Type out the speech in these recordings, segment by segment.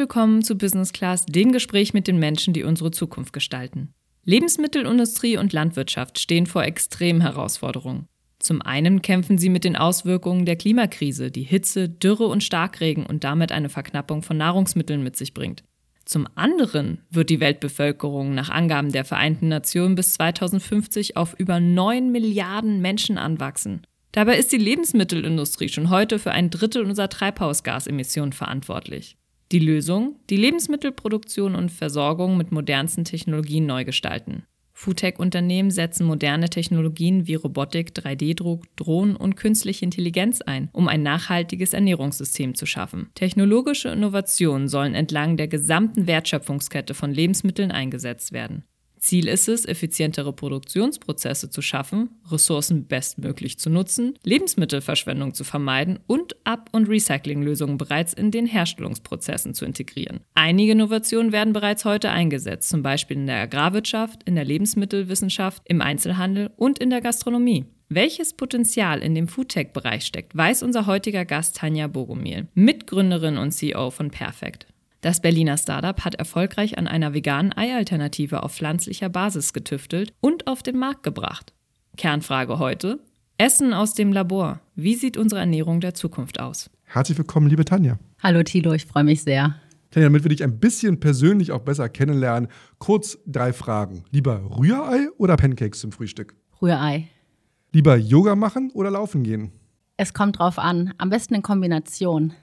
Willkommen zu Business Class, dem Gespräch mit den Menschen, die unsere Zukunft gestalten. Lebensmittelindustrie und Landwirtschaft stehen vor extremen Herausforderungen. Zum einen kämpfen sie mit den Auswirkungen der Klimakrise, die Hitze, Dürre und Starkregen und damit eine Verknappung von Nahrungsmitteln mit sich bringt. Zum anderen wird die Weltbevölkerung nach Angaben der Vereinten Nationen bis 2050 auf über 9 Milliarden Menschen anwachsen. Dabei ist die Lebensmittelindustrie schon heute für ein Drittel unserer Treibhausgasemissionen verantwortlich. Die Lösung? Die Lebensmittelproduktion und Versorgung mit modernsten Technologien neu gestalten. Foodtech-Unternehmen setzen moderne Technologien wie Robotik, 3D-Druck, Drohnen und künstliche Intelligenz ein, um ein nachhaltiges Ernährungssystem zu schaffen. Technologische Innovationen sollen entlang der gesamten Wertschöpfungskette von Lebensmitteln eingesetzt werden. Ziel ist es, effizientere Produktionsprozesse zu schaffen, Ressourcen bestmöglich zu nutzen, Lebensmittelverschwendung zu vermeiden und Ab- und Recyclinglösungen bereits in den Herstellungsprozessen zu integrieren. Einige Innovationen werden bereits heute eingesetzt, zum Beispiel in der Agrarwirtschaft, in der Lebensmittelwissenschaft, im Einzelhandel und in der Gastronomie. Welches Potenzial in dem Foodtech-Bereich steckt, weiß unser heutiger Gast Tanja Bogomil, Mitgründerin und CEO von Perfect. Das Berliner Startup hat erfolgreich an einer veganen Eialternative auf pflanzlicher Basis getüftelt und auf den Markt gebracht. Kernfrage heute: Essen aus dem Labor. Wie sieht unsere Ernährung der Zukunft aus? Herzlich willkommen, liebe Tanja. Hallo Tilo, ich freue mich sehr. Tanja, damit wir dich ein bisschen persönlich auch besser kennenlernen, kurz drei Fragen. Lieber Rührei oder Pancakes zum Frühstück? Rührei. Lieber Yoga machen oder laufen gehen? Es kommt drauf an. Am besten in Kombination.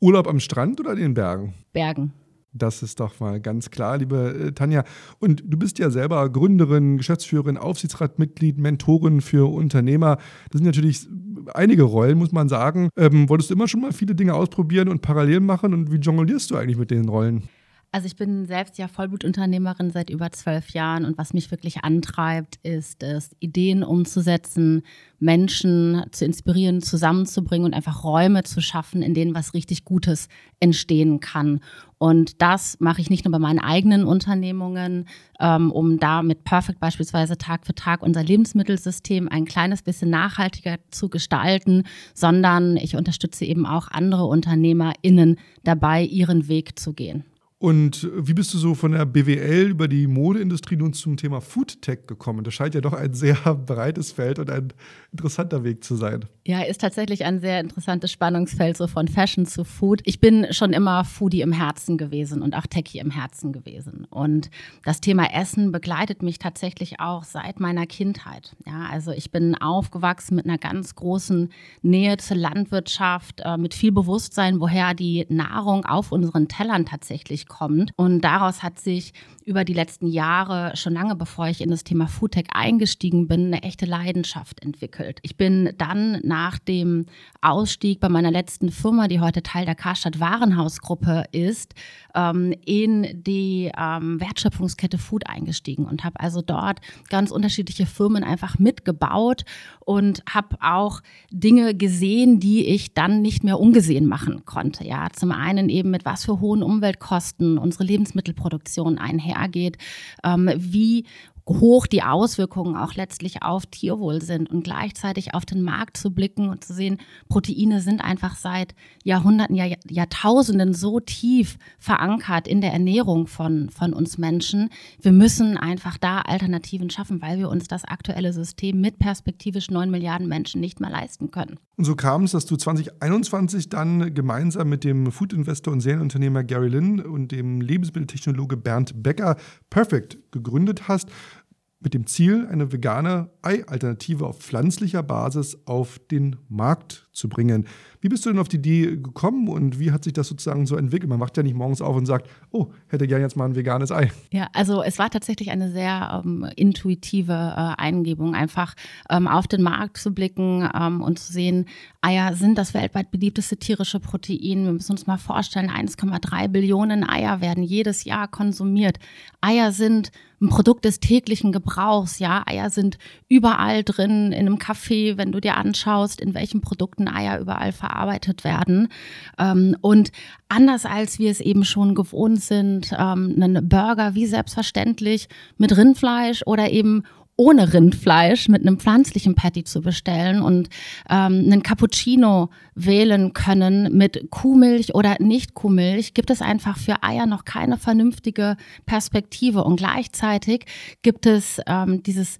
Urlaub am Strand oder in den Bergen? Bergen. Das ist doch mal ganz klar, liebe äh, Tanja. Und du bist ja selber Gründerin, Geschäftsführerin, Aufsichtsratmitglied, Mentorin für Unternehmer. Das sind natürlich einige Rollen, muss man sagen. Ähm, wolltest du immer schon mal viele Dinge ausprobieren und parallel machen? Und wie jonglierst du eigentlich mit den Rollen? Also ich bin selbst ja Vollblutunternehmerin seit über zwölf Jahren und was mich wirklich antreibt, ist es, Ideen umzusetzen, Menschen zu inspirieren, zusammenzubringen und einfach Räume zu schaffen, in denen was richtig Gutes entstehen kann. Und das mache ich nicht nur bei meinen eigenen Unternehmungen, ähm, um da mit Perfect beispielsweise Tag für Tag unser Lebensmittelsystem ein kleines bisschen nachhaltiger zu gestalten, sondern ich unterstütze eben auch andere UnternehmerInnen dabei, ihren Weg zu gehen. Und wie bist du so von der BWL über die Modeindustrie nun zum Thema Foodtech gekommen? Das scheint ja doch ein sehr breites Feld und ein interessanter Weg zu sein. Ja, ist tatsächlich ein sehr interessantes Spannungsfeld, so von Fashion zu Food. Ich bin schon immer Foodie im Herzen gewesen und auch Techie im Herzen gewesen. Und das Thema Essen begleitet mich tatsächlich auch seit meiner Kindheit. Ja, also ich bin aufgewachsen mit einer ganz großen Nähe zur Landwirtschaft, äh, mit viel Bewusstsein, woher die Nahrung auf unseren Tellern tatsächlich kommt. Und daraus hat sich über die letzten Jahre, schon lange bevor ich in das Thema Foodtech eingestiegen bin, eine echte Leidenschaft entwickelt. Ich bin dann nach dem Ausstieg bei meiner letzten Firma, die heute Teil der Karstadt Warenhausgruppe ist, ähm, in die ähm, Wertschöpfungskette Food eingestiegen und habe also dort ganz unterschiedliche Firmen einfach mitgebaut und habe auch Dinge gesehen, die ich dann nicht mehr ungesehen machen konnte. Ja, zum einen eben mit was für hohen Umweltkosten unsere Lebensmittelproduktion einhergeht, ähm, wie hoch die Auswirkungen auch letztlich auf Tierwohl sind und gleichzeitig auf den Markt zu blicken und zu sehen, Proteine sind einfach seit Jahrhunderten, Jahr, Jahrtausenden so tief verankert in der Ernährung von, von uns Menschen. Wir müssen einfach da Alternativen schaffen, weil wir uns das aktuelle System mit perspektivisch neun Milliarden Menschen nicht mehr leisten können. Und so kam es, dass du 2021 dann gemeinsam mit dem Food-Investor und Serienunternehmer Gary Lynn und dem Lebensmitteltechnologe Bernd Becker Perfect gegründet hast mit dem Ziel, eine vegane Ei-Alternative auf pflanzlicher Basis auf den Markt zu bringen. Wie bist du denn auf die Idee gekommen und wie hat sich das sozusagen so entwickelt? Man wacht ja nicht morgens auf und sagt, oh, hätte gerne jetzt mal ein veganes Ei. Ja, also es war tatsächlich eine sehr ähm, intuitive äh, Eingebung, einfach ähm, auf den Markt zu blicken ähm, und zu sehen, Eier sind das weltweit beliebteste tierische Protein. Wir müssen uns mal vorstellen, 1,3 Billionen Eier werden jedes Jahr konsumiert. Eier sind ein Produkt des täglichen Gebrauchs. Ja, Eier sind überall drin in einem Kaffee, wenn du dir anschaust, in welchen Produkten Eier überall verarbeitet werden. Ähm, und anders als wir es eben schon gewohnt sind, ähm, einen Burger wie selbstverständlich mit Rindfleisch oder eben ohne Rindfleisch mit einem pflanzlichen Patty zu bestellen und ähm, einen Cappuccino wählen können mit Kuhmilch oder nicht Kuhmilch, gibt es einfach für Eier noch keine vernünftige Perspektive. Und gleichzeitig gibt es ähm, dieses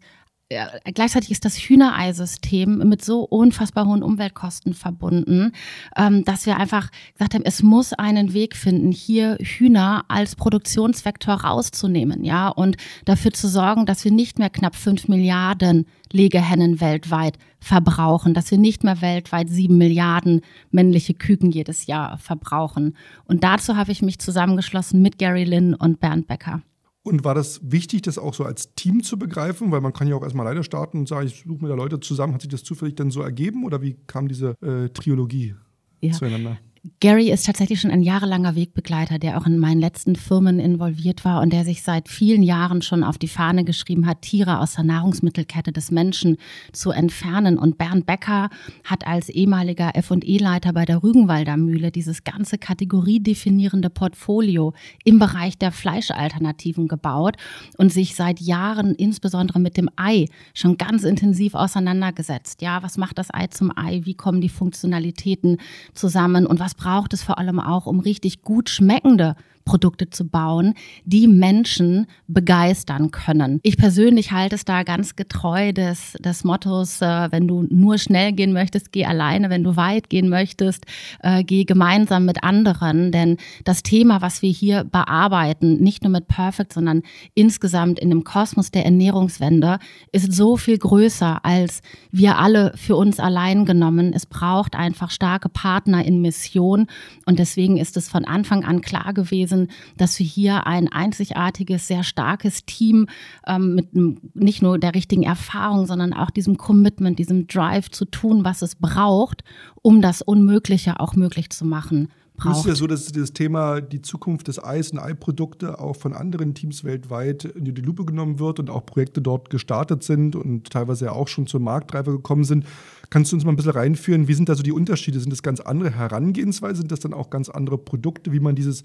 gleichzeitig ist das Hühnereisystem mit so unfassbar hohen Umweltkosten verbunden, ähm, dass wir einfach gesagt haben, es muss einen Weg finden, hier Hühner als Produktionsvektor rauszunehmen, ja, und dafür zu sorgen, dass wir nicht mehr knapp fünf Milliarden Legehennen weltweit verbrauchen, dass wir nicht mehr weltweit sieben Milliarden männliche Küken jedes Jahr verbrauchen. Und dazu habe ich mich zusammengeschlossen mit Gary Lynn und Bernd Becker. Und war das wichtig, das auch so als Team zu begreifen? Weil man kann ja auch erstmal leider starten und sagen, ich suche mir da Leute zusammen. Hat sich das zufällig dann so ergeben oder wie kam diese äh, Triologie ja. zueinander? Gary ist tatsächlich schon ein jahrelanger Wegbegleiter, der auch in meinen letzten Firmen involviert war und der sich seit vielen Jahren schon auf die Fahne geschrieben hat, Tiere aus der Nahrungsmittelkette des Menschen zu entfernen. Und Bernd Becker hat als ehemaliger F&E-Leiter bei der Rügenwalder Mühle dieses ganze kategoriedefinierende Portfolio im Bereich der Fleischalternativen gebaut und sich seit Jahren insbesondere mit dem Ei schon ganz intensiv auseinandergesetzt. Ja, was macht das Ei zum Ei? Wie kommen die Funktionalitäten zusammen? Und was braucht es vor allem auch, um richtig gut schmeckende Produkte zu bauen, die Menschen begeistern können. Ich persönlich halte es da ganz getreu des, des Mottos, äh, wenn du nur schnell gehen möchtest, geh alleine, wenn du weit gehen möchtest, äh, geh gemeinsam mit anderen. Denn das Thema, was wir hier bearbeiten, nicht nur mit Perfect, sondern insgesamt in dem Kosmos der Ernährungswende, ist so viel größer als wir alle für uns allein genommen. Es braucht einfach starke Partner in Mission. Und deswegen ist es von Anfang an klar gewesen, gewesen, dass wir hier ein einzigartiges, sehr starkes Team ähm, mit nicht nur der richtigen Erfahrung, sondern auch diesem Commitment, diesem Drive zu tun, was es braucht, um das Unmögliche auch möglich zu machen. Braucht. Es ist ja so, dass das Thema die Zukunft des Eis und Eiprodukte auch von anderen Teams weltweit in die Lupe genommen wird und auch Projekte dort gestartet sind und teilweise ja auch schon zur Marktreife gekommen sind. Kannst du uns mal ein bisschen reinführen? Wie sind da so die Unterschiede? Sind das ganz andere Herangehensweise? Sind das dann auch ganz andere Produkte, wie man dieses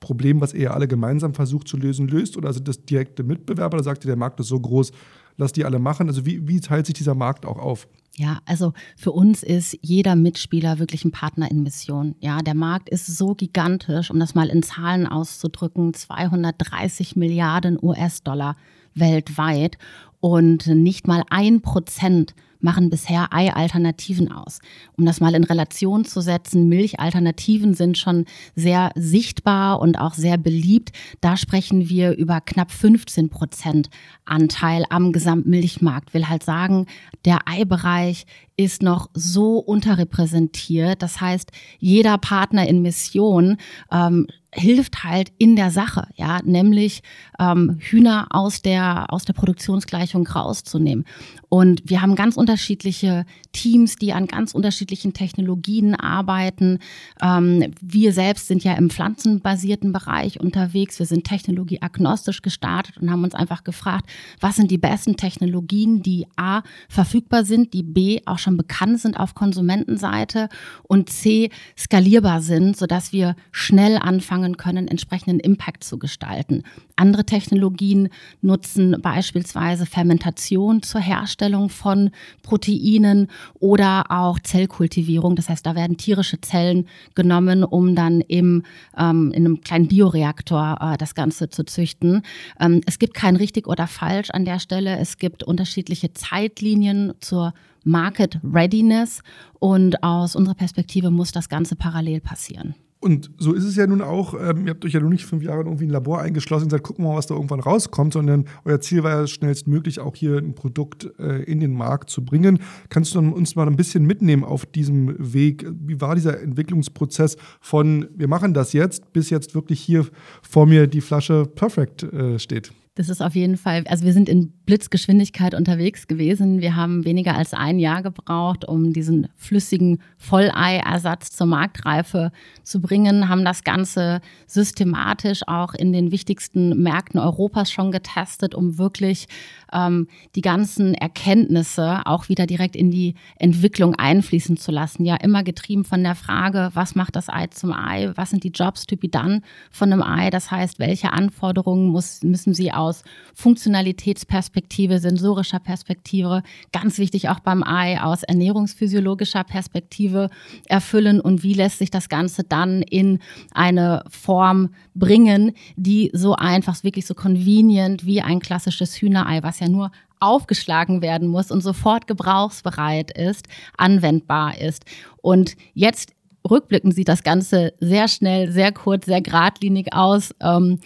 Problem, was ihr alle gemeinsam versucht zu lösen, löst? Oder sind das direkte Mitbewerber? Da sagt ihr, der Markt ist so groß, lass die alle machen. Also wie, wie teilt sich dieser Markt auch auf? Ja, also für uns ist jeder Mitspieler wirklich ein Partner in Mission. Ja, der Markt ist so gigantisch, um das mal in Zahlen auszudrücken, 230 Milliarden US-Dollar weltweit und nicht mal ein Prozent machen bisher Ei-Alternativen aus. Um das mal in Relation zu setzen, Milchalternativen sind schon sehr sichtbar und auch sehr beliebt. Da sprechen wir über knapp 15 Prozent Anteil am Gesamtmilchmarkt. Will halt sagen, der Eibereich ist noch so unterrepräsentiert. Das heißt, jeder Partner in Mission ähm, hilft halt in der Sache, ja, nämlich ähm, Hühner aus der aus der Produktionsgleichung rauszunehmen. Und wir haben ganz unterschiedliche Teams, die an ganz unterschiedlichen Technologien arbeiten. Ähm, wir selbst sind ja im pflanzenbasierten Bereich unterwegs. Wir sind technologieagnostisch gestartet und haben uns einfach gefragt, was sind die besten Technologien, die a verfügbar sind, die b auch schon bekannt sind auf Konsumentenseite und c skalierbar sind, sodass wir schnell anfangen können, entsprechenden Impact zu gestalten. Andere Technologien nutzen beispielsweise Fermentation zur Herstellung von Proteinen oder auch Zellkultivierung. Das heißt, da werden tierische Zellen genommen, um dann im, ähm, in einem kleinen Bioreaktor äh, das Ganze zu züchten. Ähm, es gibt kein richtig oder falsch an der Stelle. Es gibt unterschiedliche Zeitlinien zur Market Readiness und aus unserer Perspektive muss das Ganze parallel passieren. Und so ist es ja nun auch. Ähm, ihr habt euch ja nun nicht fünf Jahre in irgendwie ein Labor eingeschlossen und gesagt, gucken wir mal, was da irgendwann rauskommt, sondern euer Ziel war ja schnellstmöglich auch hier ein Produkt äh, in den Markt zu bringen. Kannst du uns mal ein bisschen mitnehmen auf diesem Weg? Wie war dieser Entwicklungsprozess von, wir machen das jetzt, bis jetzt wirklich hier vor mir die Flasche Perfect äh, steht? Das ist auf jeden Fall, also wir sind in Blitzgeschwindigkeit unterwegs gewesen. Wir haben weniger als ein Jahr gebraucht, um diesen flüssigen Volleiersatz zur Marktreife zu bringen, haben das Ganze systematisch auch in den wichtigsten Märkten Europas schon getestet, um wirklich ähm, die ganzen Erkenntnisse auch wieder direkt in die Entwicklung einfließen zu lassen. Ja, immer getrieben von der Frage, was macht das Ei zum Ei? Was sind die Jobs to be done von einem Ei? Das heißt, welche Anforderungen muss, müssen sie aus aus Funktionalitätsperspektive, sensorischer Perspektive, ganz wichtig auch beim Ei aus ernährungsphysiologischer Perspektive erfüllen und wie lässt sich das Ganze dann in eine Form bringen, die so einfach, wirklich so convenient wie ein klassisches Hühnerei, was ja nur aufgeschlagen werden muss und sofort gebrauchsbereit ist, anwendbar ist. Und jetzt rückblickend sieht das Ganze sehr schnell, sehr kurz, sehr geradlinig aus. Ähm,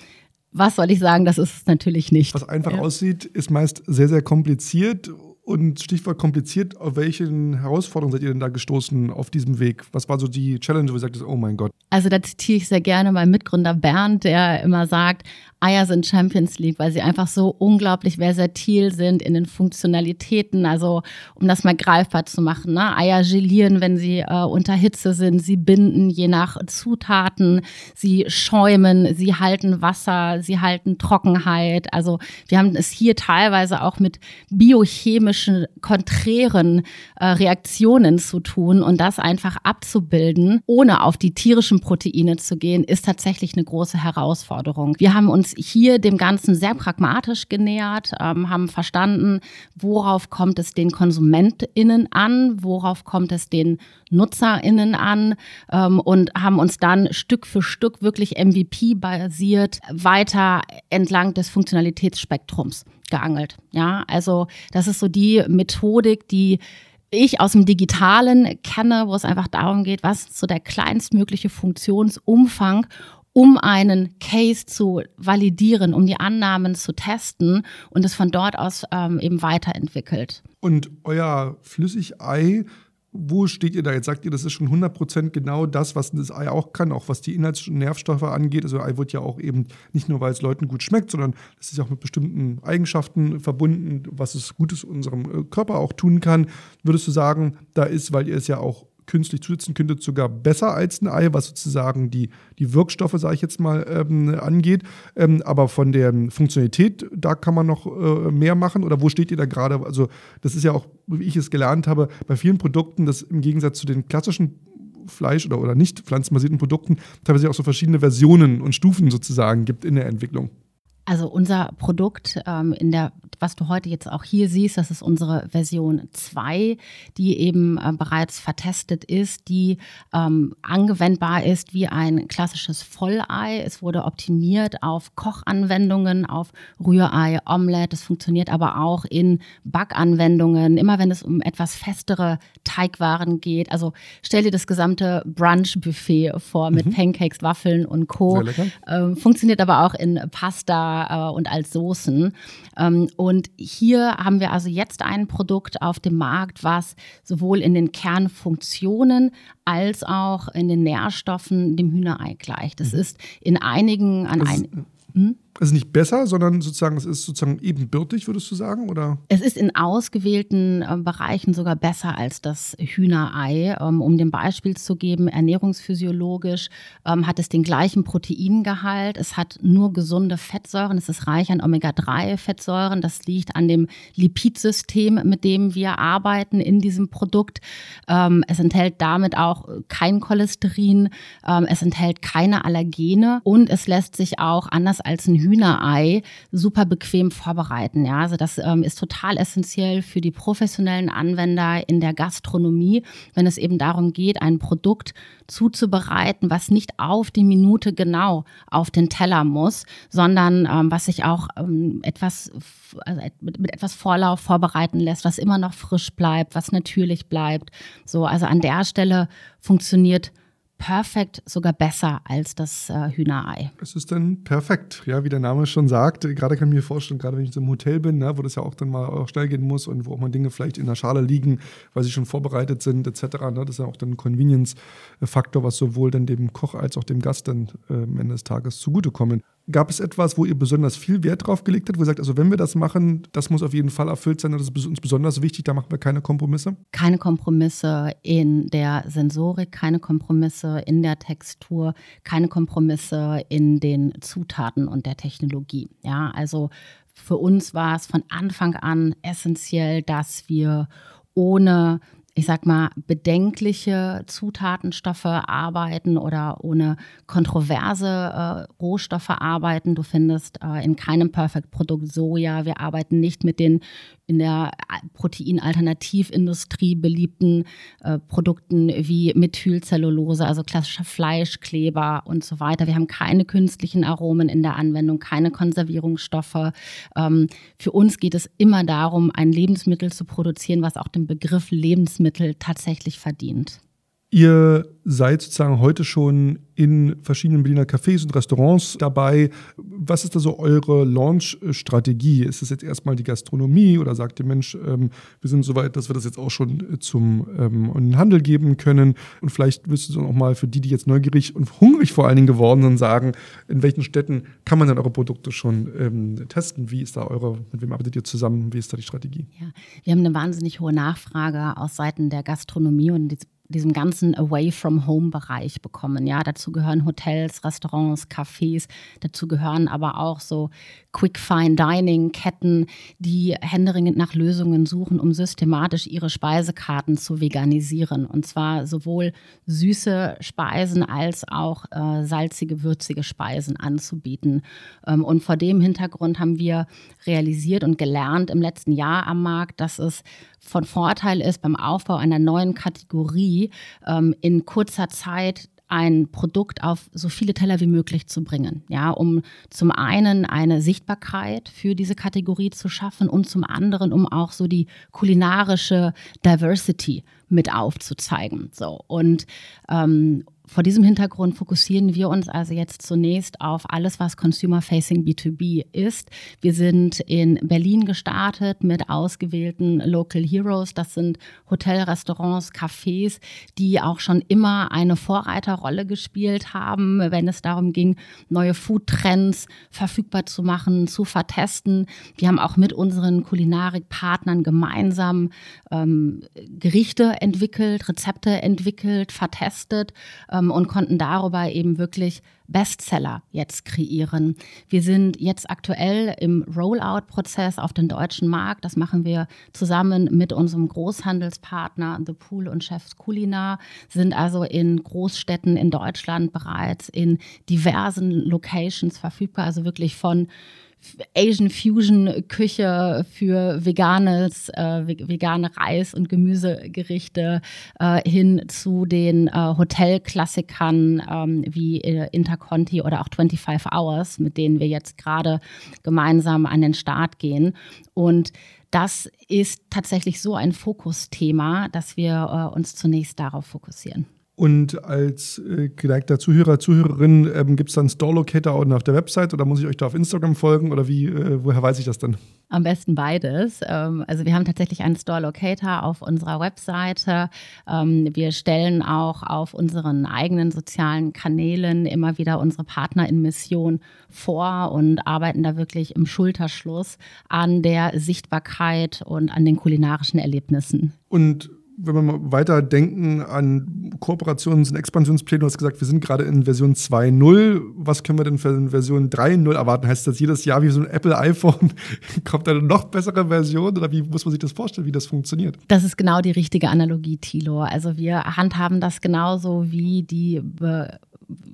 was soll ich sagen, das ist es natürlich nicht. Was einfach ja. aussieht, ist meist sehr, sehr kompliziert und Stichwort kompliziert, auf welchen Herausforderungen seid ihr denn da gestoßen auf diesem Weg? Was war so die Challenge, wo ihr sagt, oh mein Gott? Also da zitiere ich sehr gerne meinen Mitgründer Bernd, der immer sagt, Eier sind Champions League, weil sie einfach so unglaublich versatil sind in den Funktionalitäten. Also um das mal greifbar zu machen, ne? Eier gelieren, wenn sie äh, unter Hitze sind, sie binden je nach Zutaten, sie schäumen, sie halten Wasser, sie halten Trockenheit. Also wir haben es hier teilweise auch mit biochemischen konträren äh, Reaktionen zu tun und das einfach abzubilden, ohne auf die tierischen Proteine zu gehen, ist tatsächlich eine große Herausforderung. Wir haben uns hier dem Ganzen sehr pragmatisch genähert, ähm, haben verstanden, worauf kommt es den KonsumentInnen an, worauf kommt es den NutzerInnen an ähm, und haben uns dann Stück für Stück wirklich MVP-basiert weiter entlang des Funktionalitätsspektrums geangelt. Ja, also das ist so die Methodik, die ich aus dem Digitalen kenne, wo es einfach darum geht, was ist so der kleinstmögliche Funktionsumfang, um einen Case zu validieren, um die Annahmen zu testen und es von dort aus ähm, eben weiterentwickelt. Und euer Flüssigei, wo steht ihr da? Jetzt sagt ihr, das ist schon 100% genau das, was das Ei auch kann, auch was die Inhalts- und Nährstoffe angeht. Also Ei wird ja auch eben nicht nur, weil es Leuten gut schmeckt, sondern es ist auch mit bestimmten Eigenschaften verbunden, was es Gutes unserem äh, Körper auch tun kann. Würdest du sagen, da ist, weil ihr es ja auch künstlich zusetzen könntet, sogar besser als ein Ei, was sozusagen die, die Wirkstoffe, sage ich jetzt mal, ähm, angeht. Ähm, aber von der Funktionalität, da kann man noch äh, mehr machen. Oder wo steht ihr da gerade? Also, das ist ja auch, wie ich es gelernt habe, bei vielen Produkten, das im Gegensatz zu den klassischen Fleisch- oder, oder nicht pflanzenbasierten Produkten teilweise auch so verschiedene Versionen und Stufen sozusagen gibt in der Entwicklung. Also unser Produkt ähm, in der was du heute jetzt auch hier siehst, das ist unsere Version 2, die eben äh, bereits vertestet ist, die ähm, angewendbar ist wie ein klassisches Vollei. Es wurde optimiert auf Kochanwendungen, auf Rührei, Omelette. Es funktioniert aber auch in Backanwendungen, immer wenn es um etwas festere Teigwaren geht. Also stell dir das gesamte Brunch-Buffet vor mit mhm. Pancakes, Waffeln und Co. Ähm, funktioniert aber auch in Pasta äh, und als Soßen. Ähm, und und hier haben wir also jetzt ein Produkt auf dem Markt, was sowohl in den Kernfunktionen als auch in den Nährstoffen dem Hühnerei gleicht. Das mhm. ist in einigen an ein, hm? Es ist nicht besser, sondern sozusagen, es ist sozusagen ebenbürtig, würdest du sagen? Oder? Es ist in ausgewählten äh, Bereichen sogar besser als das Hühnerei. Ähm, um dem Beispiel zu geben, ernährungsphysiologisch ähm, hat es den gleichen Proteingehalt. Es hat nur gesunde Fettsäuren. Es ist reich an Omega-3-Fettsäuren. Das liegt an dem Lipidsystem, mit dem wir arbeiten in diesem Produkt. Ähm, es enthält damit auch kein Cholesterin. Ähm, es enthält keine Allergene und es lässt sich auch anders als ein Hühnerei super bequem vorbereiten. Ja, also das ähm, ist total essentiell für die professionellen Anwender in der Gastronomie, wenn es eben darum geht, ein Produkt zuzubereiten, was nicht auf die Minute genau auf den Teller muss, sondern ähm, was sich auch ähm, etwas also mit, mit etwas Vorlauf vorbereiten lässt, was immer noch frisch bleibt, was natürlich bleibt. So, also an der Stelle funktioniert perfekt, sogar besser als das äh, Hühnerei. Es ist dann perfekt, ja, wie der Name schon sagt. Gerade kann ich mir vorstellen, gerade wenn ich im Hotel bin, ne, wo das ja auch dann mal auch schnell gehen muss und wo auch mal Dinge vielleicht in der Schale liegen, weil sie schon vorbereitet sind, etc. Ne, das ist ja auch dann ein Convenience-Faktor, was sowohl dann dem Koch als auch dem Gast dann äh, am Ende des Tages zugutekommen. Gab es etwas, wo ihr besonders viel Wert drauf gelegt habt, wo ihr sagt, also wenn wir das machen, das muss auf jeden Fall erfüllt sein, das ist uns besonders wichtig, da machen wir keine Kompromisse? Keine Kompromisse in der Sensorik, keine Kompromisse in der Textur, keine Kompromisse in den Zutaten und der Technologie. Ja, also für uns war es von Anfang an essentiell, dass wir ohne ich sag mal, bedenkliche Zutatenstoffe arbeiten oder ohne kontroverse äh, Rohstoffe arbeiten. Du findest äh, in keinem Perfect-Produkt Soja. Wir arbeiten nicht mit den in der Proteinalternativindustrie beliebten äh, Produkten wie Methylcellulose, also klassischer Fleischkleber und so weiter. Wir haben keine künstlichen Aromen in der Anwendung, keine Konservierungsstoffe. Ähm, für uns geht es immer darum, ein Lebensmittel zu produzieren, was auch den Begriff Lebensmittel tatsächlich verdient. Ihr seid sozusagen heute schon in verschiedenen Berliner Cafés und Restaurants dabei. Was ist da so eure Launch-Strategie? Ist es jetzt erstmal die Gastronomie oder sagt ihr, Mensch, ähm, wir sind so weit, dass wir das jetzt auch schon zum ähm, Handel geben können? Und vielleicht müsstest du auch mal für die, die jetzt neugierig und hungrig vor allen Dingen geworden sind, sagen, in welchen Städten kann man denn eure Produkte schon ähm, testen? Wie ist da eure, mit wem arbeitet ihr zusammen? Wie ist da die Strategie? Ja, wir haben eine wahnsinnig hohe Nachfrage aus Seiten der Gastronomie und diesem ganzen Away-from-Home-Bereich bekommen. Ja, dazu gehören Hotels, Restaurants, Cafés, dazu gehören aber auch so Quick Fine Dining Ketten, die händeringend nach Lösungen suchen, um systematisch ihre Speisekarten zu veganisieren. Und zwar sowohl süße Speisen als auch äh, salzige, würzige Speisen anzubieten. Ähm, und vor dem Hintergrund haben wir realisiert und gelernt im letzten Jahr am Markt, dass es von Vorteil ist beim Aufbau einer neuen Kategorie ähm, in kurzer Zeit ein Produkt auf so viele Teller wie möglich zu bringen. Ja, um zum einen eine Sichtbarkeit für diese Kategorie zu schaffen und zum anderen, um auch so die kulinarische Diversity mit aufzuzeigen. So und ähm, vor diesem Hintergrund fokussieren wir uns also jetzt zunächst auf alles, was Consumer-Facing B2B ist. Wir sind in Berlin gestartet mit ausgewählten Local Heroes. Das sind Hotel, Restaurants, Cafés, die auch schon immer eine Vorreiterrolle gespielt haben, wenn es darum ging, neue Food-Trends verfügbar zu machen, zu vertesten. Wir haben auch mit unseren Kulinarikpartnern gemeinsam ähm, Gerichte entwickelt, Rezepte entwickelt, vertestet ähm, und konnten darüber eben wirklich Bestseller jetzt kreieren. Wir sind jetzt aktuell im Rollout-Prozess auf den deutschen Markt. Das machen wir zusammen mit unserem Großhandelspartner The Pool und Chefs Culinar, sind also in Großstädten in Deutschland bereits in diversen Locations verfügbar, also wirklich von Asian Fusion Küche für veganes, äh, vegane Reis- und Gemüsegerichte äh, hin zu den äh, Hotelklassikern ähm, wie äh, Interconti oder auch 25 Hours, mit denen wir jetzt gerade gemeinsam an den Start gehen. Und das ist tatsächlich so ein Fokusthema, dass wir äh, uns zunächst darauf fokussieren. Und als äh, geneigter Zuhörer, Zuhörerin, ähm, gibt es dann Store Locator auch auf der Website oder muss ich euch da auf Instagram folgen oder wie, äh, woher weiß ich das dann? Am besten beides. Ähm, also wir haben tatsächlich einen Store Locator auf unserer Webseite. Ähm, wir stellen auch auf unseren eigenen sozialen Kanälen immer wieder unsere Partner in Mission vor und arbeiten da wirklich im Schulterschluss an der Sichtbarkeit und an den kulinarischen Erlebnissen. Und wenn wir mal weiter denken an Kooperations- und Expansionspläne, du hast gesagt, wir sind gerade in Version 2.0. Was können wir denn für Version 3.0 erwarten? Heißt das jedes Jahr wie so ein Apple iPhone kommt eine noch bessere Version oder wie muss man sich das vorstellen, wie das funktioniert? Das ist genau die richtige Analogie, Thilo. Also wir handhaben das genauso wie die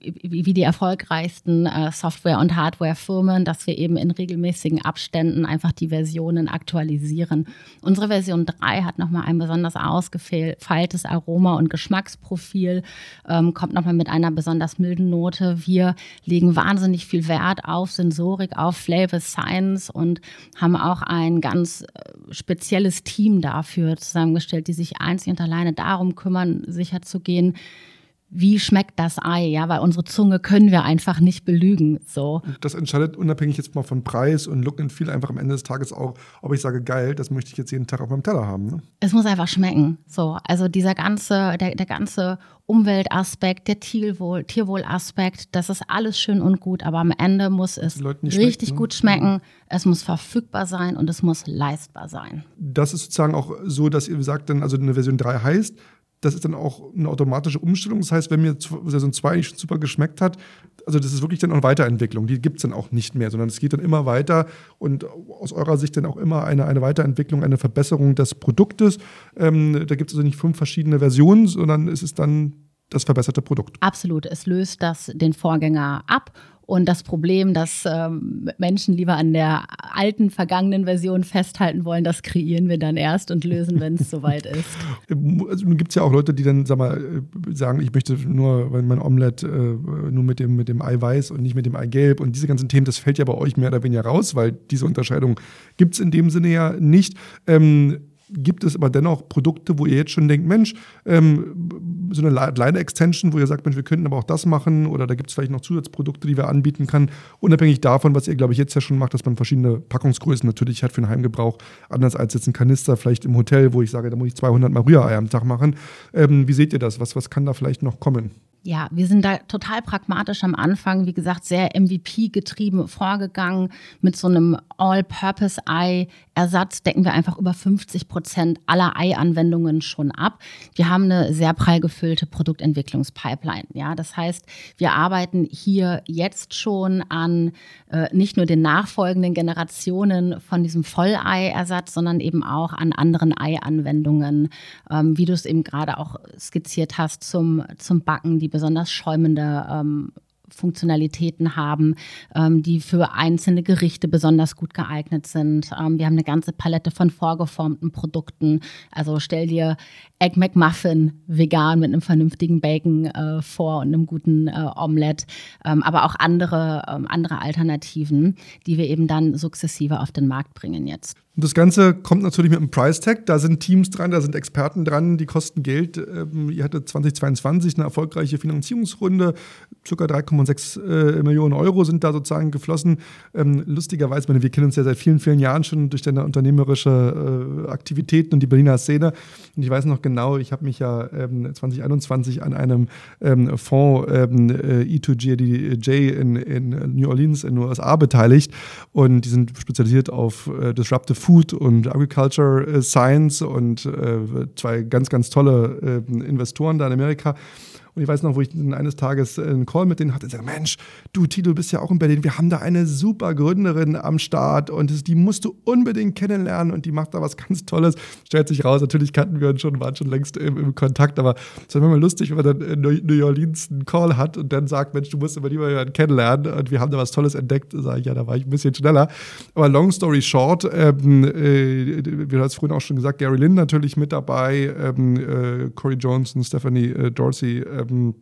wie die erfolgreichsten äh, Software- und Hardware-Firmen, dass wir eben in regelmäßigen Abständen einfach die Versionen aktualisieren. Unsere Version 3 hat nochmal ein besonders ausgefeiltes Aroma- und Geschmacksprofil, ähm, kommt nochmal mit einer besonders milden Note. Wir legen wahnsinnig viel Wert auf Sensorik, auf Flavor Science und haben auch ein ganz äh, spezielles Team dafür zusammengestellt, die sich einzig und alleine darum kümmern, sicherzugehen, wie schmeckt das Ei, ja, weil unsere Zunge können wir einfach nicht belügen, so. Das entscheidet unabhängig jetzt mal von Preis und Look and Feel einfach am Ende des Tages auch, ob ich sage, geil, das möchte ich jetzt jeden Tag auf meinem Teller haben. Ne? Es muss einfach schmecken, so. Also dieser ganze, der, der ganze Umweltaspekt, der Tierwohl, Tierwohlaspekt, das ist alles schön und gut, aber am Ende muss es richtig schmeckt, ne? gut schmecken, es muss verfügbar sein und es muss leistbar sein. Das ist sozusagen auch so, dass ihr sagt dann, also eine Version 3 heißt, das ist dann auch eine automatische Umstellung. Das heißt, wenn mir Saison 2 nicht super geschmeckt hat, also das ist wirklich dann auch eine Weiterentwicklung. Die gibt es dann auch nicht mehr, sondern es geht dann immer weiter und aus eurer Sicht dann auch immer eine, eine Weiterentwicklung, eine Verbesserung des Produktes. Ähm, da gibt es also nicht fünf verschiedene Versionen, sondern es ist dann das verbesserte Produkt. Absolut. Es löst das den Vorgänger ab und das Problem, dass ähm, Menschen lieber an der alten, vergangenen Version festhalten wollen, das kreieren wir dann erst und lösen, wenn es soweit ist. Also, gibt es ja auch Leute, die dann sag mal, äh, sagen, ich möchte nur mein Omelett äh, nur mit dem, mit dem Eiweiß und nicht mit dem Eigelb. Und diese ganzen Themen, das fällt ja bei euch mehr oder weniger raus, weil diese Unterscheidung gibt es in dem Sinne ja nicht. Ähm, gibt es aber dennoch Produkte, wo ihr jetzt schon denkt, Mensch, ähm, so eine Line-Extension, wo ihr sagt, Mensch, wir könnten aber auch das machen oder da gibt es vielleicht noch Zusatzprodukte, die wir anbieten kann, unabhängig davon, was ihr, glaube ich, jetzt ja schon macht, dass man verschiedene Packungsgrößen natürlich hat für den Heimgebrauch, anders als jetzt ein Kanister vielleicht im Hotel, wo ich sage, da muss ich 200 Mal Rührei am Tag machen. Ähm, wie seht ihr das? Was, was kann da vielleicht noch kommen? Ja, wir sind da total pragmatisch am Anfang, wie gesagt, sehr MVP-getrieben vorgegangen. Mit so einem All-Purpose-Ei-Ersatz decken wir einfach über 50 Prozent aller Ei-Anwendungen schon ab. Wir haben eine sehr prall gefüllte Produktentwicklungspipeline. Ja, das heißt, wir arbeiten hier jetzt schon an äh, nicht nur den nachfolgenden Generationen von diesem Vollei-Ersatz, sondern eben auch an anderen Ei-Anwendungen, ähm, wie du es eben gerade auch skizziert hast, zum, zum Backen, die besonders schäumende ähm, Funktionalitäten haben, ähm, die für einzelne Gerichte besonders gut geeignet sind. Ähm, wir haben eine ganze Palette von vorgeformten Produkten. Also stell dir Egg McMuffin vegan mit einem vernünftigen Bacon äh, vor und einem guten äh, Omelette, ähm, aber auch andere, ähm, andere Alternativen, die wir eben dann sukzessive auf den Markt bringen jetzt. Und das Ganze kommt natürlich mit einem Price Tag. Da sind Teams dran, da sind Experten dran, die kosten Geld. Ähm, ihr hattet 2022 eine erfolgreiche Finanzierungsrunde. Circa 3,6 äh, Millionen Euro sind da sozusagen geflossen. Ähm, lustigerweise, meine, wir kennen uns ja seit vielen, vielen Jahren schon durch deine unternehmerische äh, Aktivitäten und die Berliner Szene. Und ich weiß noch genau, ich habe mich ja ähm, 2021 an einem ähm, Fonds ähm, äh, E2GDJ in, in New Orleans in den USA beteiligt. Und die sind spezialisiert auf äh, Disruptive Food und Agriculture äh, Science und äh, zwei ganz, ganz tolle äh, Investoren da in Amerika. Und ich weiß noch, wo ich eines Tages einen Call mit denen hatte und sagte, Mensch, du Tito, du bist ja auch in Berlin, wir haben da eine super Gründerin am Start und die musst du unbedingt kennenlernen und die macht da was ganz Tolles. Stellt sich raus, natürlich kannten wir uns schon, waren schon längst im, im Kontakt, aber es ist immer lustig, wenn man dann in New Orleans einen Call hat und dann sagt, Mensch, du musst immer lieber jemanden kennenlernen und wir haben da was Tolles entdeckt, sage ich, ja, da war ich ein bisschen schneller. Aber long story short, ähm, äh, wir haben es vorhin auch schon gesagt, Gary Lynn natürlich mit dabei, ähm, äh, Corey Johnson, Stephanie äh, Dorsey, ähm, ähm,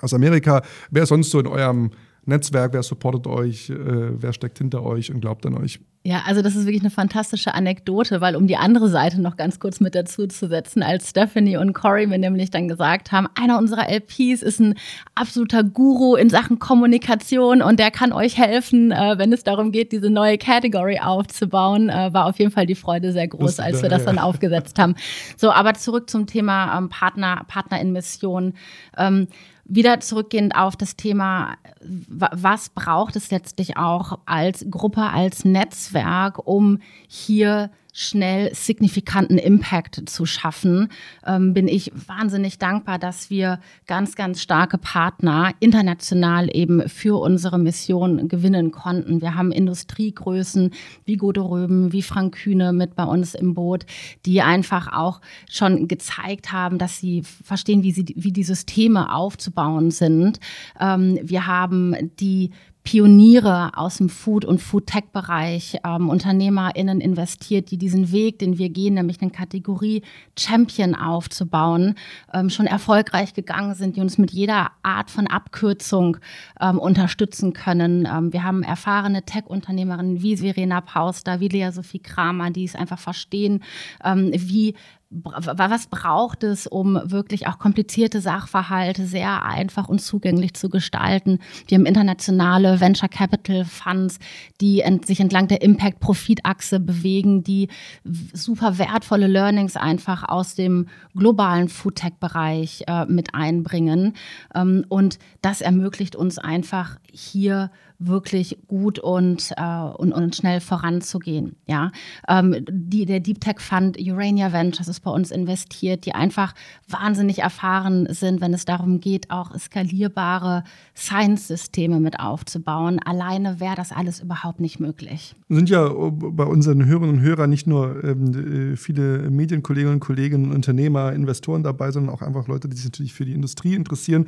aus Amerika. Wer sonst so in eurem Netzwerk? Wer supportet euch? Äh, wer steckt hinter euch und glaubt an euch? Ja, also das ist wirklich eine fantastische Anekdote, weil um die andere Seite noch ganz kurz mit dazu zu setzen, als Stephanie und Corey mir nämlich dann gesagt haben, einer unserer LPs ist ein absoluter Guru in Sachen Kommunikation und der kann euch helfen, äh, wenn es darum geht, diese neue Category aufzubauen, äh, war auf jeden Fall die Freude sehr groß, als wir das dann aufgesetzt haben. So, aber zurück zum Thema ähm, Partner, Partner in Mission. Ähm, wieder zurückgehend auf das Thema, was braucht es letztlich auch als Gruppe, als Netzwerk, um hier schnell signifikanten Impact zu schaffen, ähm, bin ich wahnsinnig dankbar, dass wir ganz, ganz starke Partner international eben für unsere Mission gewinnen konnten. Wir haben Industriegrößen wie Gode Röben, wie Frank Kühne mit bei uns im Boot, die einfach auch schon gezeigt haben, dass sie verstehen, wie, sie, wie die Systeme aufzubauen sind. Ähm, wir haben die Pioniere aus dem Food- und Food-Tech-Bereich, ähm, UnternehmerInnen investiert, die diesen Weg, den wir gehen, nämlich eine Kategorie Champion aufzubauen, ähm, schon erfolgreich gegangen sind, die uns mit jeder Art von Abkürzung ähm, unterstützen können. Ähm, wir haben erfahrene Tech-Unternehmerinnen wie Verena Pauster, wie Lea Sophie Kramer, die es einfach verstehen, ähm, wie was braucht es, um wirklich auch komplizierte Sachverhalte sehr einfach und zugänglich zu gestalten? Wir haben internationale Venture Capital Funds, die sich entlang der Impact-Profit-Achse bewegen, die super wertvolle Learnings einfach aus dem globalen Foodtech-Bereich äh, mit einbringen. Ähm, und das ermöglicht uns einfach hier wirklich gut und, äh, und, und schnell voranzugehen. Ja? Ähm, die, der Deep Tech Fund Urania Ventures ist bei uns investiert, die einfach wahnsinnig erfahren sind, wenn es darum geht, auch skalierbare Science-Systeme mit aufzubauen. Alleine wäre das alles überhaupt nicht möglich. Sind ja bei unseren Hörerinnen und Hörern nicht nur ähm, viele Medienkolleginnen und Kollegen, Unternehmer, Investoren dabei, sondern auch einfach Leute, die sich natürlich für die Industrie interessieren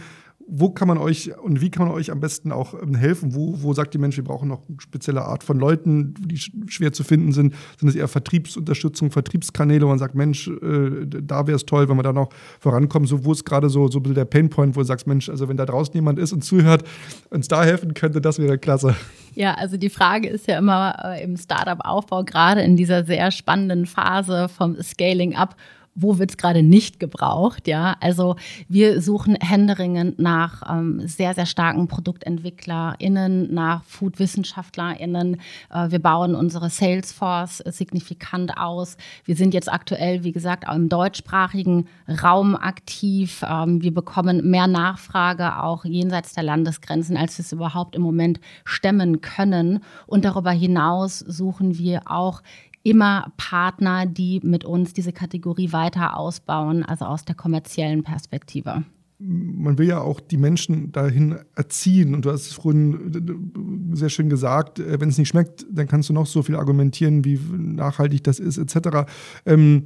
wo kann man euch und wie kann man euch am besten auch ähm, helfen? Wo, wo sagt die Mensch, wir brauchen noch eine spezielle Art von Leuten, die schwer zu finden sind? Sind es eher Vertriebsunterstützung, Vertriebskanäle, wo man sagt, Mensch, äh, da wäre es toll, wenn wir da noch vorankommen? So, wo ist gerade so, so ein bisschen der Painpoint, wo du sagst, Mensch, also wenn da draußen jemand ist und zuhört, uns da helfen könnte, das wäre klasse. Ja, also die Frage ist ja immer äh, im Startup-Aufbau, gerade in dieser sehr spannenden Phase vom Scaling up, wo wird es gerade nicht gebraucht. Ja, also wir suchen händeringend nach ähm, sehr, sehr starken ProduktentwicklerInnen, nach Food-WissenschaftlerInnen. Äh, wir bauen unsere Salesforce signifikant aus. Wir sind jetzt aktuell, wie gesagt, auch im deutschsprachigen Raum aktiv. Ähm, wir bekommen mehr Nachfrage auch jenseits der Landesgrenzen, als wir es überhaupt im Moment stemmen können. Und darüber hinaus suchen wir auch immer Partner, die mit uns diese Kategorie weiter ausbauen, also aus der kommerziellen Perspektive man will ja auch die Menschen dahin erziehen. Und du hast es vorhin sehr schön gesagt, äh, wenn es nicht schmeckt, dann kannst du noch so viel argumentieren, wie nachhaltig das ist, etc. Ähm,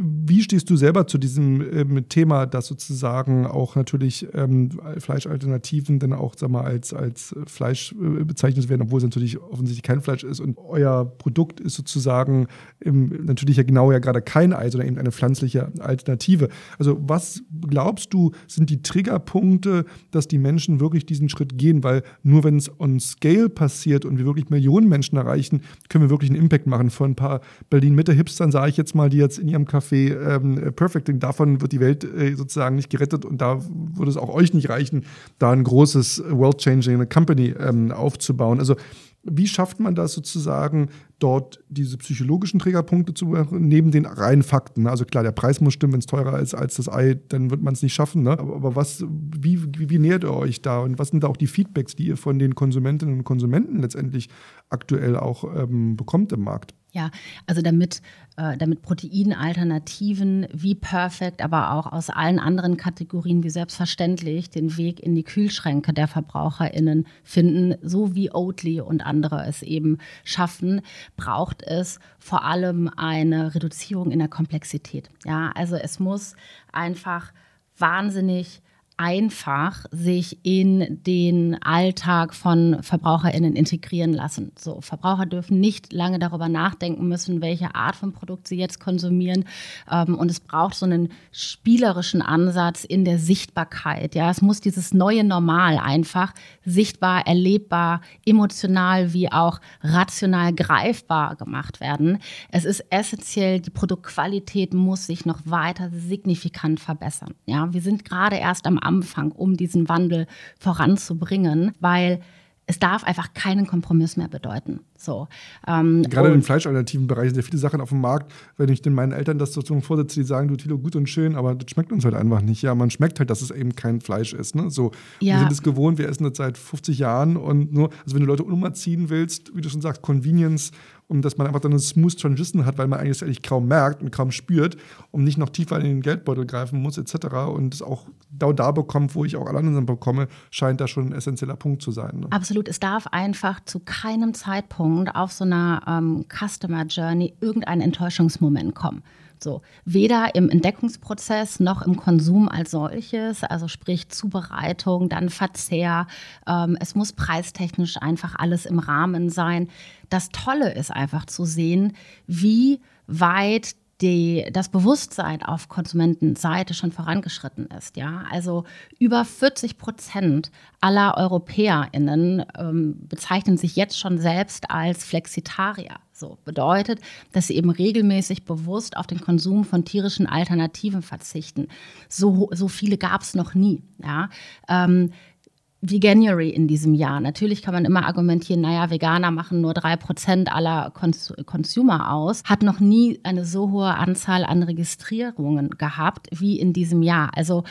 wie stehst du selber zu diesem ähm, Thema, dass sozusagen auch natürlich ähm, Fleischalternativen dann auch sag mal, als, als Fleisch äh, bezeichnet werden, obwohl es natürlich offensichtlich kein Fleisch ist und euer Produkt ist sozusagen ähm, natürlich ja genau ja gerade kein Ei, sondern eben eine pflanzliche Alternative. Also was glaubst du, sind die Triggerpunkte, dass die Menschen wirklich diesen Schritt gehen? Weil nur wenn es on Scale passiert und wir wirklich Millionen Menschen erreichen, können wir wirklich einen Impact machen. Von ein paar Berlin-Mitte-Hipstern sage ich jetzt mal, die jetzt in ihrem Café Café ähm, Perfect. Davon wird die Welt äh, sozusagen nicht gerettet und da würde es auch euch nicht reichen, da ein großes World-Changing Company ähm, aufzubauen. Also wie schafft man das sozusagen, dort diese psychologischen Trägerpunkte zu machen, neben den reinen Fakten? Also klar, der Preis muss stimmen, wenn es teurer ist als das Ei, dann wird man es nicht schaffen. Ne? Aber, aber, was, wie, wie, wie, nähert ihr euch da und was sind da auch die Feedbacks, die ihr von den Konsumentinnen und Konsumenten letztendlich aktuell auch ähm, bekommt im Markt? Ja, also damit, äh, damit Proteinalternativen wie Perfect, aber auch aus allen anderen Kategorien wie selbstverständlich den Weg in die Kühlschränke der VerbraucherInnen finden, so wie Oatly und andere es eben schaffen, braucht es vor allem eine Reduzierung in der Komplexität. Ja, also es muss einfach wahnsinnig einfach sich in den Alltag von VerbraucherInnen integrieren lassen. So, Verbraucher dürfen nicht lange darüber nachdenken müssen, welche Art von Produkt sie jetzt konsumieren. Ähm, und es braucht so einen spielerischen Ansatz in der Sichtbarkeit. Ja, es muss dieses neue Normal einfach sichtbar, erlebbar, emotional wie auch rational greifbar gemacht werden. Es ist essentiell, die Produktqualität muss sich noch weiter signifikant verbessern. Ja, wir sind gerade erst am Anfang, um diesen Wandel voranzubringen, weil es darf einfach keinen Kompromiss mehr bedeuten. So, ähm, Gerade im fleischalternativen Bereich sind ja viele Sachen auf dem Markt. Wenn ich den meinen Eltern das so vorsitze, die sagen, du Tilo, gut und schön, aber das schmeckt uns halt einfach nicht. Ja, man schmeckt halt, dass es eben kein Fleisch ist. Ne? So, ja. Wir sind es gewohnt, wir essen das seit 50 Jahren und nur, also wenn du Leute umziehen willst, wie du schon sagst, Convenience und dass man einfach dann eine smooth Transition hat, weil man eigentlich, eigentlich kaum merkt und kaum spürt und nicht noch tiefer in den Geldbeutel greifen muss etc. und es auch da, da bekommt, wo ich auch alle anderen bekomme, scheint da schon ein essentieller Punkt zu sein. Ne? Absolut, es darf einfach zu keinem Zeitpunkt auf so einer ähm, Customer Journey irgendein Enttäuschungsmoment kommen. So, weder im Entdeckungsprozess noch im Konsum als solches, also sprich Zubereitung, dann Verzehr. Ähm, es muss preistechnisch einfach alles im Rahmen sein. Das Tolle ist einfach zu sehen, wie weit die, das Bewusstsein auf Konsumentenseite schon vorangeschritten ist. Ja? Also über 40 Prozent aller EuropäerInnen ähm, bezeichnen sich jetzt schon selbst als Flexitarier. So bedeutet, dass sie eben regelmäßig bewusst auf den Konsum von tierischen Alternativen verzichten. So, so viele gab es noch nie. Ja? Ähm, Veganuary in diesem Jahr. Natürlich kann man immer argumentieren, naja, Veganer machen nur drei Prozent aller Cons Consumer aus, hat noch nie eine so hohe Anzahl an Registrierungen gehabt wie in diesem Jahr. Also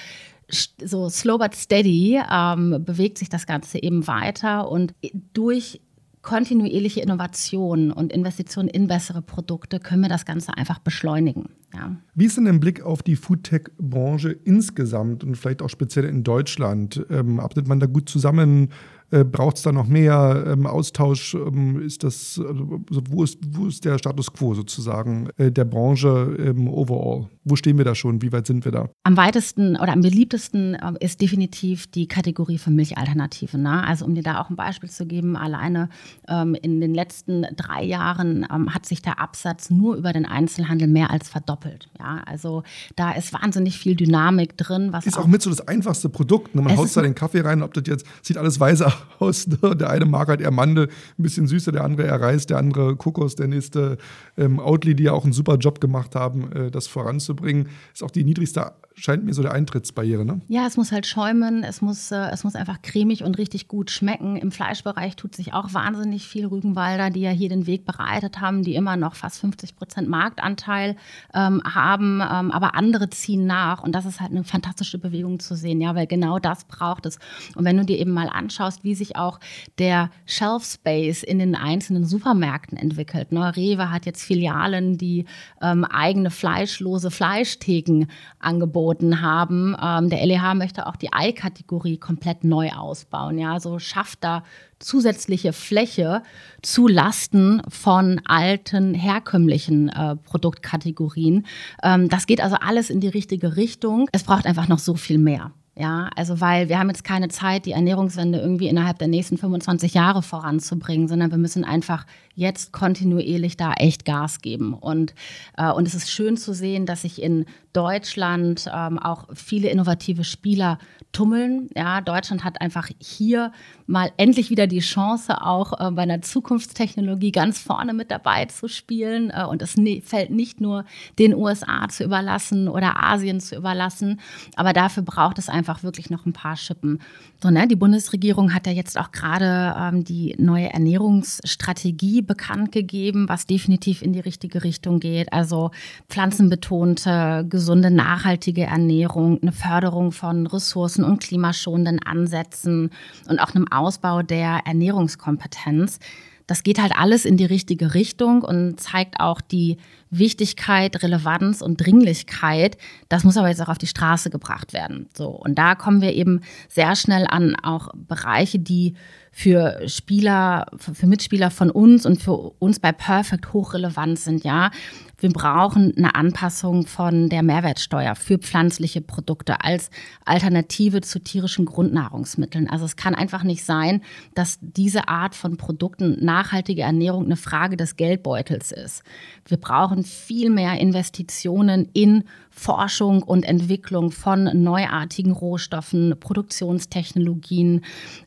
so slow but steady ähm, bewegt sich das Ganze eben weiter und durch kontinuierliche Innovation und Investitionen in bessere Produkte können wir das Ganze einfach beschleunigen. Ja. Wie ist denn der Blick auf die Foodtech-Branche insgesamt und vielleicht auch speziell in Deutschland? Ähm, arbeitet man da gut zusammen? Äh, Braucht es da noch mehr ähm, Austausch? Ähm, ist das, also, wo, ist, wo ist der Status quo sozusagen äh, der Branche ähm, overall? Wo stehen wir da schon? Wie weit sind wir da? Am weitesten oder am beliebtesten äh, ist definitiv die Kategorie für Milchalternativen. Ne? Also um dir da auch ein Beispiel zu geben, alleine ähm, in den letzten drei Jahren ähm, hat sich der Absatz nur über den Einzelhandel mehr als verdoppelt. Ja? Also da ist wahnsinnig viel Dynamik drin. Was ist auch, auch mit so das einfachste Produkt. Ne? Man haut da den Kaffee rein, ob das jetzt sieht alles weiß aus. Ne? Der eine mag halt eher Mandel, ein bisschen süßer, der andere eher Reis, der andere Kokos, der nächste ähm, Outly, die ja auch einen super Job gemacht haben, äh, das voranzubringen. Ist auch die niedrigste scheint mir so der Eintrittsbarriere, ne? Ja, es muss halt schäumen, es muss, äh, es muss einfach cremig und richtig gut schmecken. Im Fleischbereich tut sich auch wahnsinnig viel. Rügenwalder, die ja hier den Weg bereitet haben, die immer noch fast 50 Prozent Marktanteil ähm, haben, ähm, aber andere ziehen nach. Und das ist halt eine fantastische Bewegung zu sehen, ja, weil genau das braucht es. Und wenn du dir eben mal anschaust, wie sich auch der Shelf Space in den einzelnen Supermärkten entwickelt. Ne? Rewe hat jetzt Filialen, die ähm, eigene fleischlose Fleischtheken angeboten haben. Ähm, der LEH möchte auch die Ei-Kategorie komplett neu ausbauen. Ja, so schafft da zusätzliche Fläche zu Lasten von alten, herkömmlichen äh, Produktkategorien. Ähm, das geht also alles in die richtige Richtung. Es braucht einfach noch so viel mehr. Ja, also weil wir haben jetzt keine Zeit, die Ernährungswende irgendwie innerhalb der nächsten 25 Jahre voranzubringen, sondern wir müssen einfach jetzt kontinuierlich da echt Gas geben. Und, äh, und es ist schön zu sehen, dass sich in Deutschland ähm, auch viele innovative Spieler tummeln. Ja, Deutschland hat einfach hier mal endlich wieder die Chance, auch äh, bei einer Zukunftstechnologie ganz vorne mit dabei zu spielen. Äh, und es ne fällt nicht nur den USA zu überlassen oder Asien zu überlassen, aber dafür braucht es einfach wirklich noch ein paar Schippen. So, ne, die Bundesregierung hat ja jetzt auch gerade ähm, die neue Ernährungsstrategie bekannt gegeben, was definitiv in die richtige Richtung geht. Also pflanzenbetonte, gesunde, nachhaltige Ernährung, eine Förderung von ressourcen- und klimaschonenden Ansätzen und auch einem Ausbau der Ernährungskompetenz. Das geht halt alles in die richtige Richtung und zeigt auch die Wichtigkeit, Relevanz und Dringlichkeit. Das muss aber jetzt auch auf die Straße gebracht werden. So. Und da kommen wir eben sehr schnell an auch Bereiche, die für Spieler, für Mitspieler von uns und für uns bei Perfect hochrelevant sind, ja. Wir brauchen eine Anpassung von der Mehrwertsteuer für pflanzliche Produkte als Alternative zu tierischen Grundnahrungsmitteln. Also es kann einfach nicht sein, dass diese Art von Produkten nachhaltige Ernährung eine Frage des Geldbeutels ist. Wir brauchen viel mehr Investitionen in Forschung und Entwicklung von neuartigen Rohstoffen, Produktionstechnologien.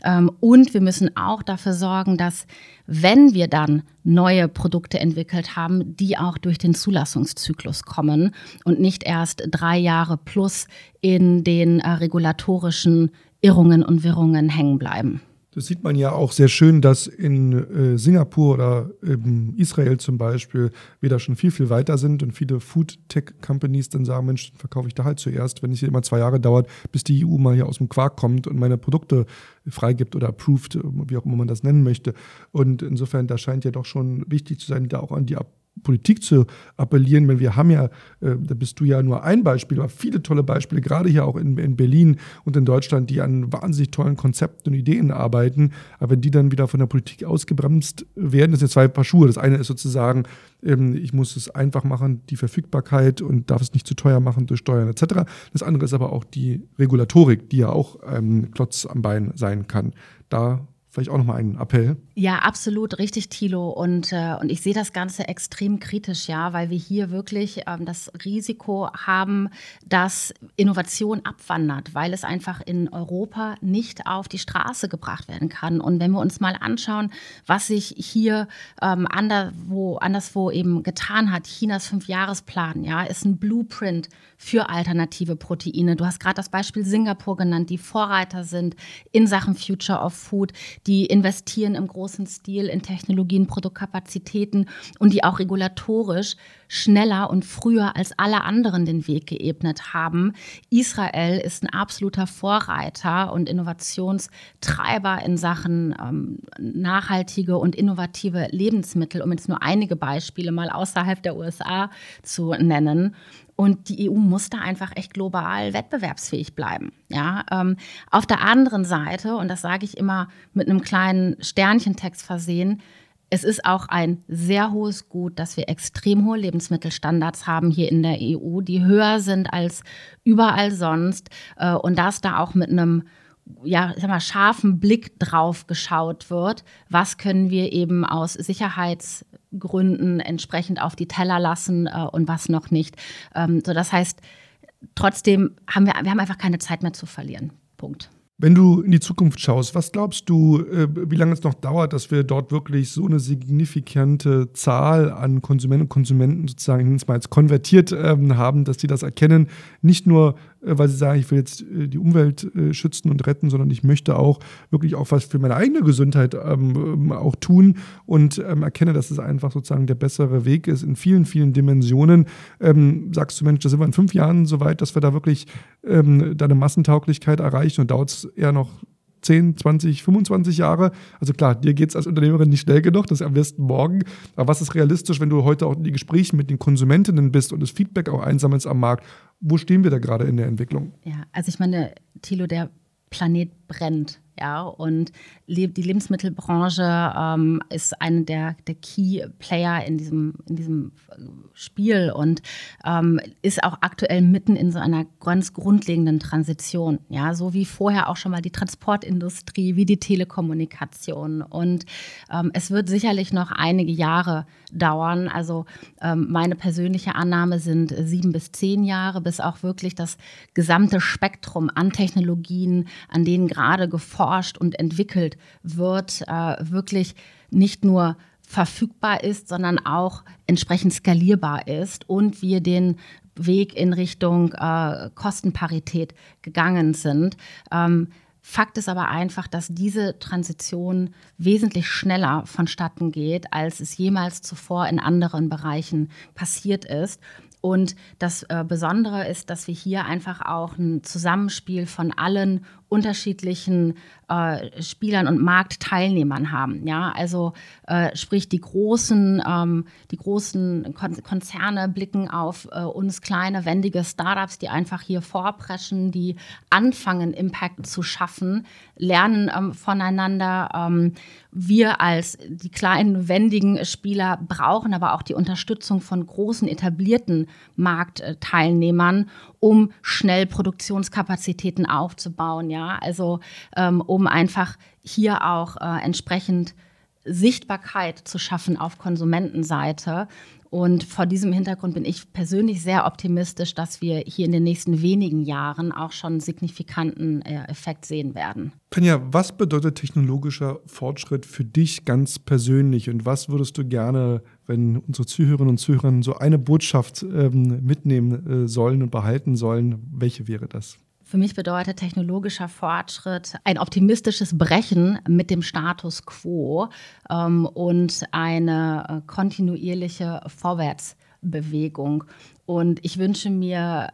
Ähm, und wir müssen auch dafür sorgen, dass wenn wir dann neue Produkte entwickelt haben, die auch durch den Zulassungszyklus kommen und nicht erst drei Jahre plus in den äh, regulatorischen Irrungen und Wirrungen hängen bleiben. Das sieht man ja auch sehr schön, dass in äh, Singapur oder in Israel zum Beispiel wir da schon viel, viel weiter sind und viele Food-Tech-Companies dann sagen, Mensch, verkaufe ich da halt zuerst, wenn es hier immer zwei Jahre dauert, bis die EU mal hier aus dem Quark kommt und meine Produkte freigibt oder approved, wie auch immer man das nennen möchte. Und insofern, da scheint ja doch schon wichtig zu sein, da auch an die Politik zu appellieren, weil wir haben ja, äh, da bist du ja nur ein Beispiel, aber viele tolle Beispiele, gerade hier auch in, in, Berlin und in Deutschland, die an wahnsinnig tollen Konzepten und Ideen arbeiten. Aber wenn die dann wieder von der Politik ausgebremst werden, das sind zwei Paar Schuhe. Das eine ist sozusagen, ähm, ich muss es einfach machen, die Verfügbarkeit und darf es nicht zu teuer machen durch Steuern etc. Das andere ist aber auch die Regulatorik, die ja auch ähm, Klotz am Bein sein kann. Da vielleicht auch nochmal einen Appell. Ja, absolut richtig, Thilo. Und, äh, und ich sehe das Ganze extrem kritisch, ja, weil wir hier wirklich ähm, das Risiko haben, dass Innovation abwandert, weil es einfach in Europa nicht auf die Straße gebracht werden kann. Und wenn wir uns mal anschauen, was sich hier ähm, anderswo, anderswo eben getan hat, Chinas Fünfjahresplan, ja, ist ein Blueprint für alternative Proteine. Du hast gerade das Beispiel Singapur genannt, die Vorreiter sind in Sachen Future of Food die investieren im großen Stil in Technologien, Produktkapazitäten und die auch regulatorisch schneller und früher als alle anderen den Weg geebnet haben. Israel ist ein absoluter Vorreiter und Innovationstreiber in Sachen ähm, nachhaltige und innovative Lebensmittel, um jetzt nur einige Beispiele mal außerhalb der USA zu nennen. Und die EU muss da einfach echt global wettbewerbsfähig bleiben. Ja, ähm, auf der anderen Seite, und das sage ich immer mit einem kleinen Sternchentext versehen, es ist auch ein sehr hohes Gut, dass wir extrem hohe Lebensmittelstandards haben hier in der EU, die höher sind als überall sonst. Äh, und dass da auch mit einem ja, sag mal, scharfen Blick drauf geschaut wird, was können wir eben aus Sicherheits- Gründen entsprechend auf die Teller lassen äh, und was noch nicht. Ähm, so, das heißt, trotzdem haben wir, wir haben einfach keine Zeit mehr zu verlieren. Punkt. Wenn du in die Zukunft schaust, was glaubst du, äh, wie lange es noch dauert, dass wir dort wirklich so eine signifikante Zahl an Konsumenten und Konsumenten sozusagen mal als konvertiert ähm, haben, dass die das erkennen, nicht nur weil sie sagen, ich will jetzt äh, die Umwelt äh, schützen und retten, sondern ich möchte auch wirklich auch was für meine eigene Gesundheit ähm, ähm, auch tun und ähm, erkenne, dass es einfach sozusagen der bessere Weg ist in vielen, vielen Dimensionen. Ähm, sagst du, Mensch, da sind wir in fünf Jahren so weit, dass wir da wirklich ähm, da eine Massentauglichkeit erreichen und dauert es eher noch 10, 20, 25 Jahre. Also klar, dir geht es als Unternehmerin nicht schnell genug, das ist am besten morgen. Aber was ist realistisch, wenn du heute auch in die Gespräche mit den Konsumentinnen bist und das Feedback auch einsammelst am Markt? Wo stehen wir da gerade in der Entwicklung? Ja, also ich meine, Thilo, der Planet brennt. Ja, und die Lebensmittelbranche ähm, ist eine der, der Key Player in diesem, in diesem Spiel und ähm, ist auch aktuell mitten in so einer ganz grundlegenden Transition. Ja, so wie vorher auch schon mal die Transportindustrie, wie die Telekommunikation. Und ähm, es wird sicherlich noch einige Jahre dauern. Also ähm, meine persönliche Annahme sind sieben bis zehn Jahre, bis auch wirklich das gesamte Spektrum an Technologien, an denen gerade geforscht erforscht und entwickelt wird, äh, wirklich nicht nur verfügbar ist, sondern auch entsprechend skalierbar ist und wir den Weg in Richtung äh, Kostenparität gegangen sind. Ähm, Fakt ist aber einfach, dass diese Transition wesentlich schneller vonstatten geht, als es jemals zuvor in anderen Bereichen passiert ist. Und das äh, Besondere ist, dass wir hier einfach auch ein Zusammenspiel von allen unterschiedlichen äh, Spielern und Marktteilnehmern haben. Ja, also äh, sprich die großen, ähm, die großen Kon Konzerne blicken auf äh, uns kleine wendige Startups, die einfach hier vorpreschen, die anfangen Impact zu schaffen, lernen ähm, voneinander. Ähm, wir als die kleinen wendigen Spieler brauchen aber auch die Unterstützung von großen etablierten Marktteilnehmern, um schnell Produktionskapazitäten aufzubauen. Ja, also ähm, um einfach hier auch äh, entsprechend Sichtbarkeit zu schaffen auf Konsumentenseite. Und vor diesem Hintergrund bin ich persönlich sehr optimistisch, dass wir hier in den nächsten wenigen Jahren auch schon signifikanten äh, Effekt sehen werden. Tanja, was bedeutet technologischer Fortschritt für dich ganz persönlich und was würdest du gerne, wenn unsere Zuhörerinnen und Zuhörer so eine Botschaft ähm, mitnehmen äh, sollen und behalten sollen, welche wäre das? Für mich bedeutet technologischer Fortschritt ein optimistisches Brechen mit dem Status quo ähm, und eine äh, kontinuierliche Vorwärtsbewegung. Und ich wünsche mir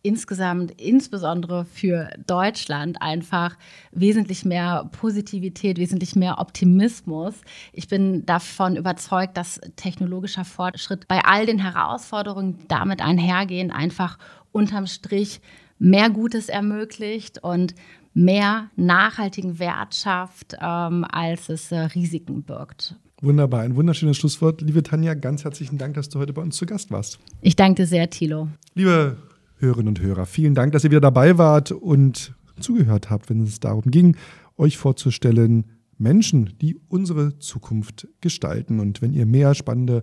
insgesamt, insbesondere für Deutschland, einfach wesentlich mehr Positivität, wesentlich mehr Optimismus. Ich bin davon überzeugt, dass technologischer Fortschritt bei all den Herausforderungen damit einhergehen, einfach unterm Strich mehr Gutes ermöglicht und mehr nachhaltigen Wert schafft, ähm, als es äh, Risiken birgt. Wunderbar, ein wunderschönes Schlusswort. Liebe Tanja, ganz herzlichen Dank, dass du heute bei uns zu Gast warst. Ich danke dir sehr, Thilo. Liebe Hörerinnen und Hörer, vielen Dank, dass ihr wieder dabei wart und zugehört habt, wenn es darum ging, euch vorzustellen, Menschen, die unsere Zukunft gestalten. Und wenn ihr mehr spannende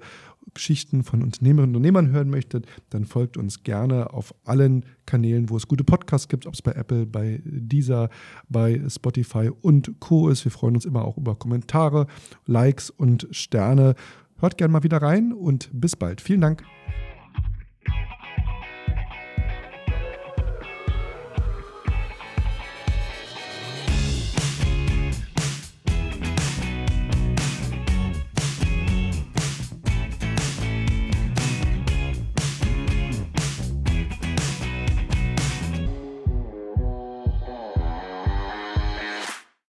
Geschichten von Unternehmerinnen und Unternehmern hören möchtet, dann folgt uns gerne auf allen Kanälen, wo es gute Podcasts gibt, ob es bei Apple, bei Deezer, bei Spotify und Co. ist. Wir freuen uns immer auch über Kommentare, Likes und Sterne. Hört gerne mal wieder rein und bis bald. Vielen Dank.